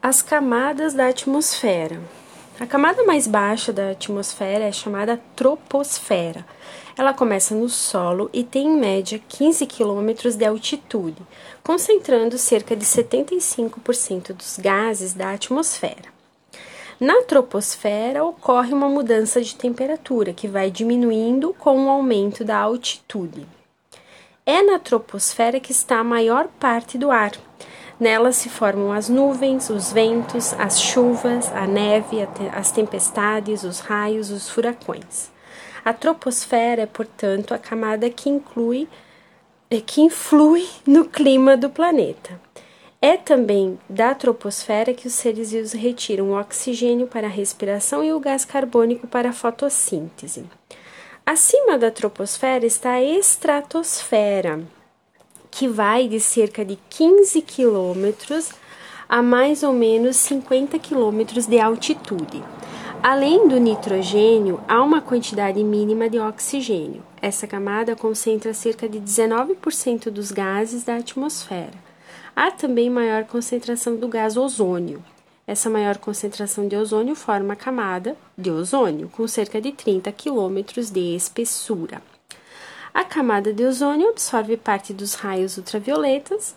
As camadas da atmosfera. A camada mais baixa da atmosfera é chamada troposfera. Ela começa no solo e tem em média 15 quilômetros de altitude, concentrando cerca de 75% dos gases da atmosfera. Na troposfera ocorre uma mudança de temperatura que vai diminuindo com o aumento da altitude. É na troposfera que está a maior parte do ar, Nela se formam as nuvens, os ventos, as chuvas, a neve, as tempestades, os raios, os furacões. A troposfera é, portanto, a camada que inclui é, que influi no clima do planeta. É também da troposfera que os seres vivos retiram o oxigênio para a respiração e o gás carbônico para a fotossíntese. Acima da troposfera está a estratosfera, que vai de cerca de 15 quilômetros a mais ou menos 50 quilômetros de altitude. Além do nitrogênio, há uma quantidade mínima de oxigênio. Essa camada concentra cerca de 19% dos gases da atmosfera. Há também maior concentração do gás ozônio. Essa maior concentração de ozônio forma a camada de ozônio, com cerca de 30 quilômetros de espessura. A camada de ozônio absorve parte dos raios ultravioletas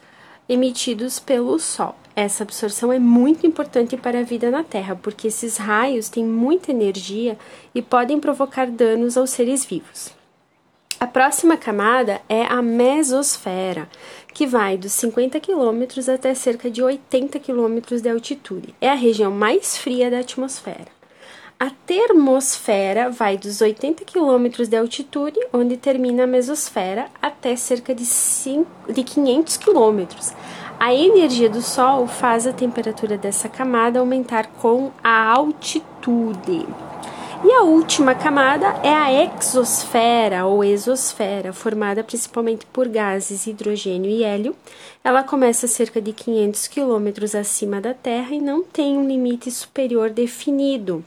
emitidos pelo Sol. Essa absorção é muito importante para a vida na Terra, porque esses raios têm muita energia e podem provocar danos aos seres vivos. A próxima camada é a mesosfera, que vai dos 50 km até cerca de 80 km de altitude. É a região mais fria da atmosfera. A termosfera vai dos 80 km de altitude, onde termina a mesosfera, até cerca de, 5, de 500 km. A energia do Sol faz a temperatura dessa camada aumentar com a altitude. E a última camada é a exosfera ou exosfera, formada principalmente por gases hidrogênio e hélio. Ela começa cerca de 500 quilômetros acima da Terra e não tem um limite superior definido.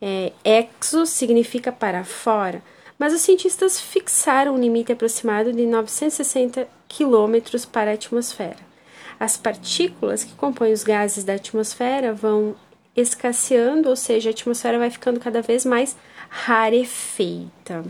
É, exo significa para fora, mas os cientistas fixaram um limite aproximado de 960 km para a atmosfera. As partículas que compõem os gases da atmosfera vão escasseando, ou seja, a atmosfera vai ficando cada vez mais rarefeita.